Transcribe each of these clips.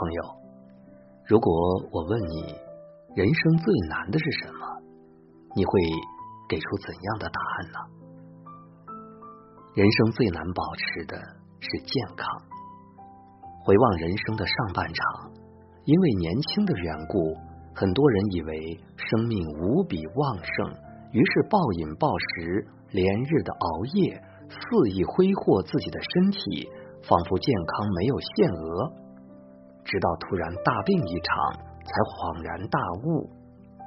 朋友，如果我问你人生最难的是什么，你会给出怎样的答案呢？人生最难保持的是健康。回望人生的上半场，因为年轻的缘故，很多人以为生命无比旺盛，于是暴饮暴食，连日的熬夜，肆意挥霍自己的身体，仿佛健康没有限额。直到突然大病一场，才恍然大悟：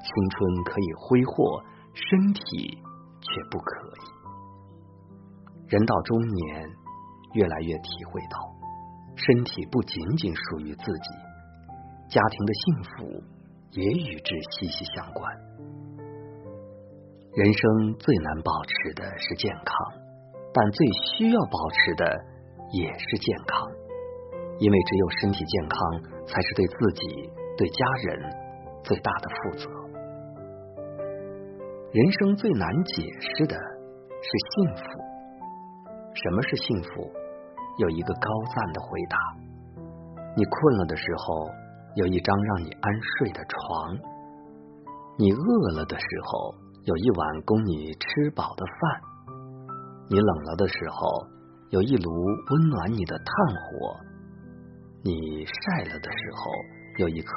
青春可以挥霍，身体却不可以。人到中年，越来越体会到，身体不仅仅属于自己，家庭的幸福也与之息息相关。人生最难保持的是健康，但最需要保持的也是健康。因为只有身体健康，才是对自己、对家人最大的负责。人生最难解释的是幸福。什么是幸福？有一个高赞的回答：你困了的时候，有一张让你安睡的床；你饿了的时候，有一碗供你吃饱的饭；你冷了的时候，有一炉温暖你的炭火。你晒了的时候，有一棵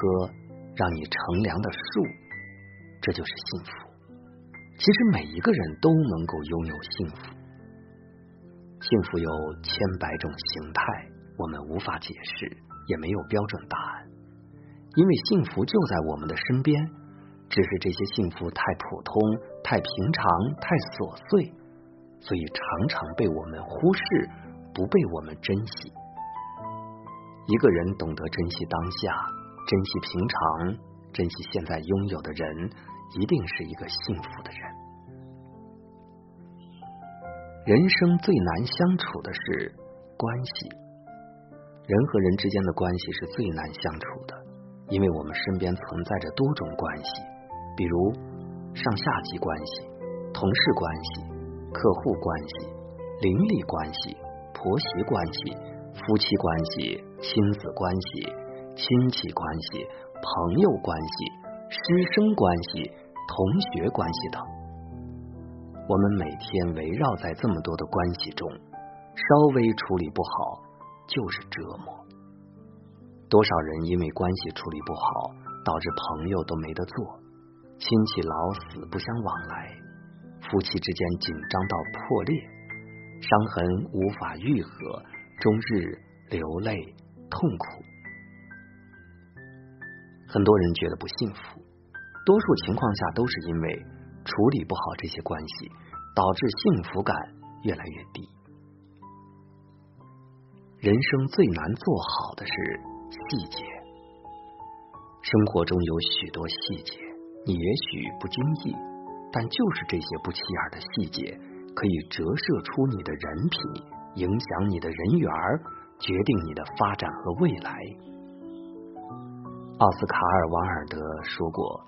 让你乘凉的树，这就是幸福。其实每一个人都能够拥有幸福。幸福有千百种形态，我们无法解释，也没有标准答案。因为幸福就在我们的身边，只是这些幸福太普通、太平常、太琐碎，所以常常被我们忽视，不被我们珍惜。一个人懂得珍惜当下，珍惜平常，珍惜现在拥有的人，一定是一个幸福的人。人生最难相处的是关系，人和人之间的关系是最难相处的，因为我们身边存在着多种关系，比如上下级关系、同事关系、客户关系、邻里关系、婆媳关系。夫妻关系、亲子关系、亲戚关系、朋友关系、师生关系、同学关系等，我们每天围绕在这么多的关系中，稍微处理不好就是折磨。多少人因为关系处理不好，导致朋友都没得做，亲戚老死不相往来，夫妻之间紧张到破裂，伤痕无法愈合。终日流泪痛苦，很多人觉得不幸福，多数情况下都是因为处理不好这些关系，导致幸福感越来越低。人生最难做好的是细节，生活中有许多细节，你也许不经意，但就是这些不起眼的细节，可以折射出你的人品。影响你的人缘，决定你的发展和未来。奥斯卡尔·瓦尔德说过：“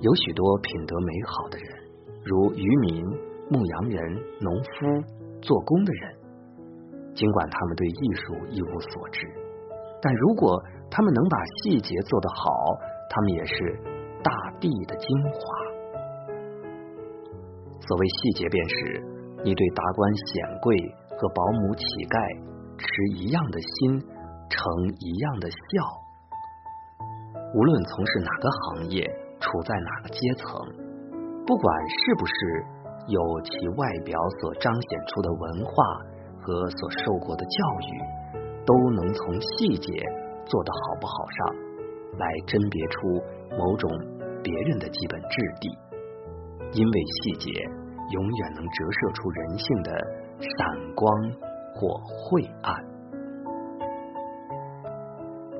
有许多品德美好的人，如渔民、牧羊人、农夫、做工的人，尽管他们对艺术一无所知，但如果他们能把细节做得好，他们也是大地的精华。所谓细节，便是你对达官显贵。”和保姆、乞丐持一样的心，成一样的孝。无论从事哪个行业，处在哪个阶层，不管是不是有其外表所彰显出的文化和所受过的教育，都能从细节做得好不好上来甄别出某种别人的基本质地，因为细节永远能折射出人性的。闪光或晦暗，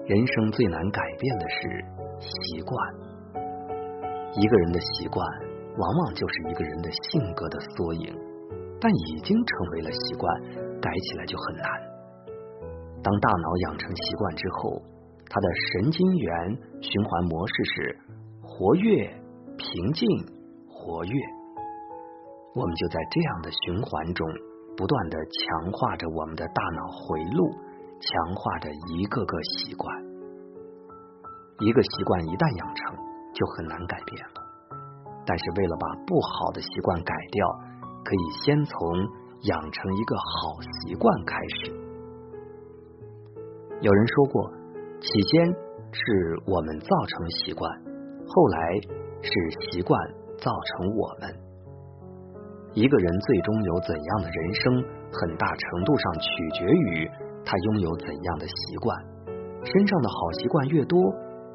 人生最难改变的是习惯。一个人的习惯，往往就是一个人的性格的缩影，但已经成为了习惯，改起来就很难。当大脑养成习惯之后，它的神经元循环模式是活跃、平静、活跃，我们就在这样的循环中。不断的强化着我们的大脑回路，强化着一个个习惯。一个习惯一旦养成，就很难改变了。但是为了把不好的习惯改掉，可以先从养成一个好习惯开始。有人说过，起先是我们造成习惯，后来是习惯造成我们。一个人最终有怎样的人生，很大程度上取决于他拥有怎样的习惯。身上的好习惯越多，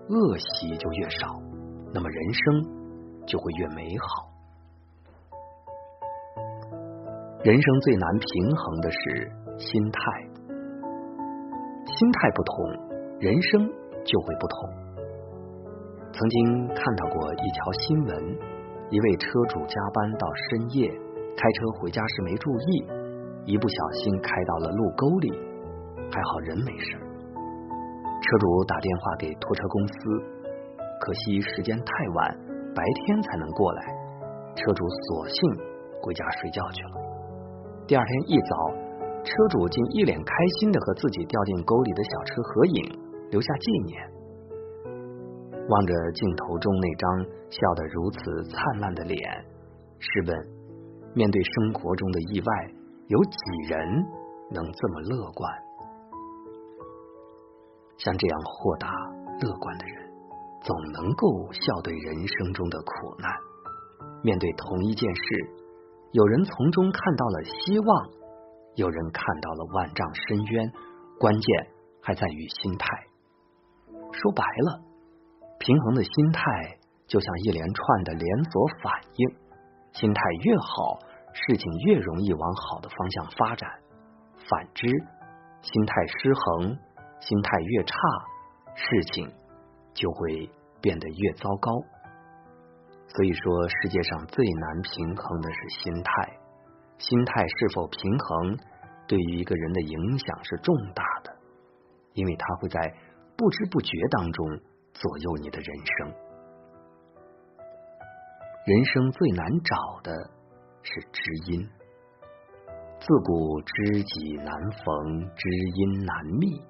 恶习就越少，那么人生就会越美好。人生最难平衡的是心态，心态不同，人生就会不同。曾经看到过一条新闻，一位车主加班到深夜，开车回家时没注意，一不小心开到了路沟里，还好人没事。车主打电话给拖车公司，可惜时间太晚，白天才能过来。车主索性回家睡觉去了。第二天一早，车主竟一脸开心的和自己掉进沟里的小车合影，留下纪念。望着镜头中那张笑得如此灿烂的脸，试问：面对生活中的意外，有几人能这么乐观？像这样豁达乐观的人，总能够笑对人生中的苦难。面对同一件事，有人从中看到了希望，有人看到了万丈深渊。关键还在于心态。说白了，平衡的心态就像一连串的连锁反应，心态越好，事情越容易往好的方向发展；反之，心态失衡。心态越差，事情就会变得越糟糕。所以说，世界上最难平衡的是心态。心态是否平衡，对于一个人的影响是重大的，因为它会在不知不觉当中左右你的人生。人生最难找的是知音。自古知己难逢，知音难觅。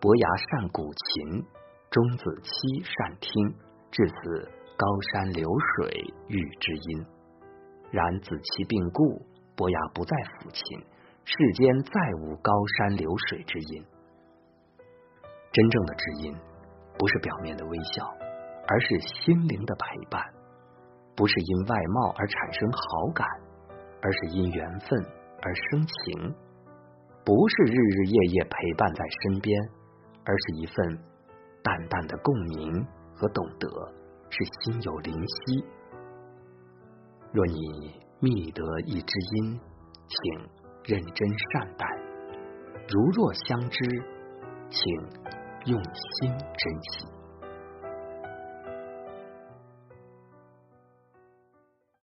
伯牙善鼓琴，钟子期善听，至此高山流水遇知音。然子期病故，伯牙不再抚琴，世间再无高山流水之音。真正的知音，不是表面的微笑，而是心灵的陪伴；不是因外貌而产生好感，而是因缘分而生情；不是日日夜夜陪伴在身边。而是一份淡淡的共鸣和懂得，是心有灵犀。若你觅得一知音，请认真善待；如若相知，请用心珍惜。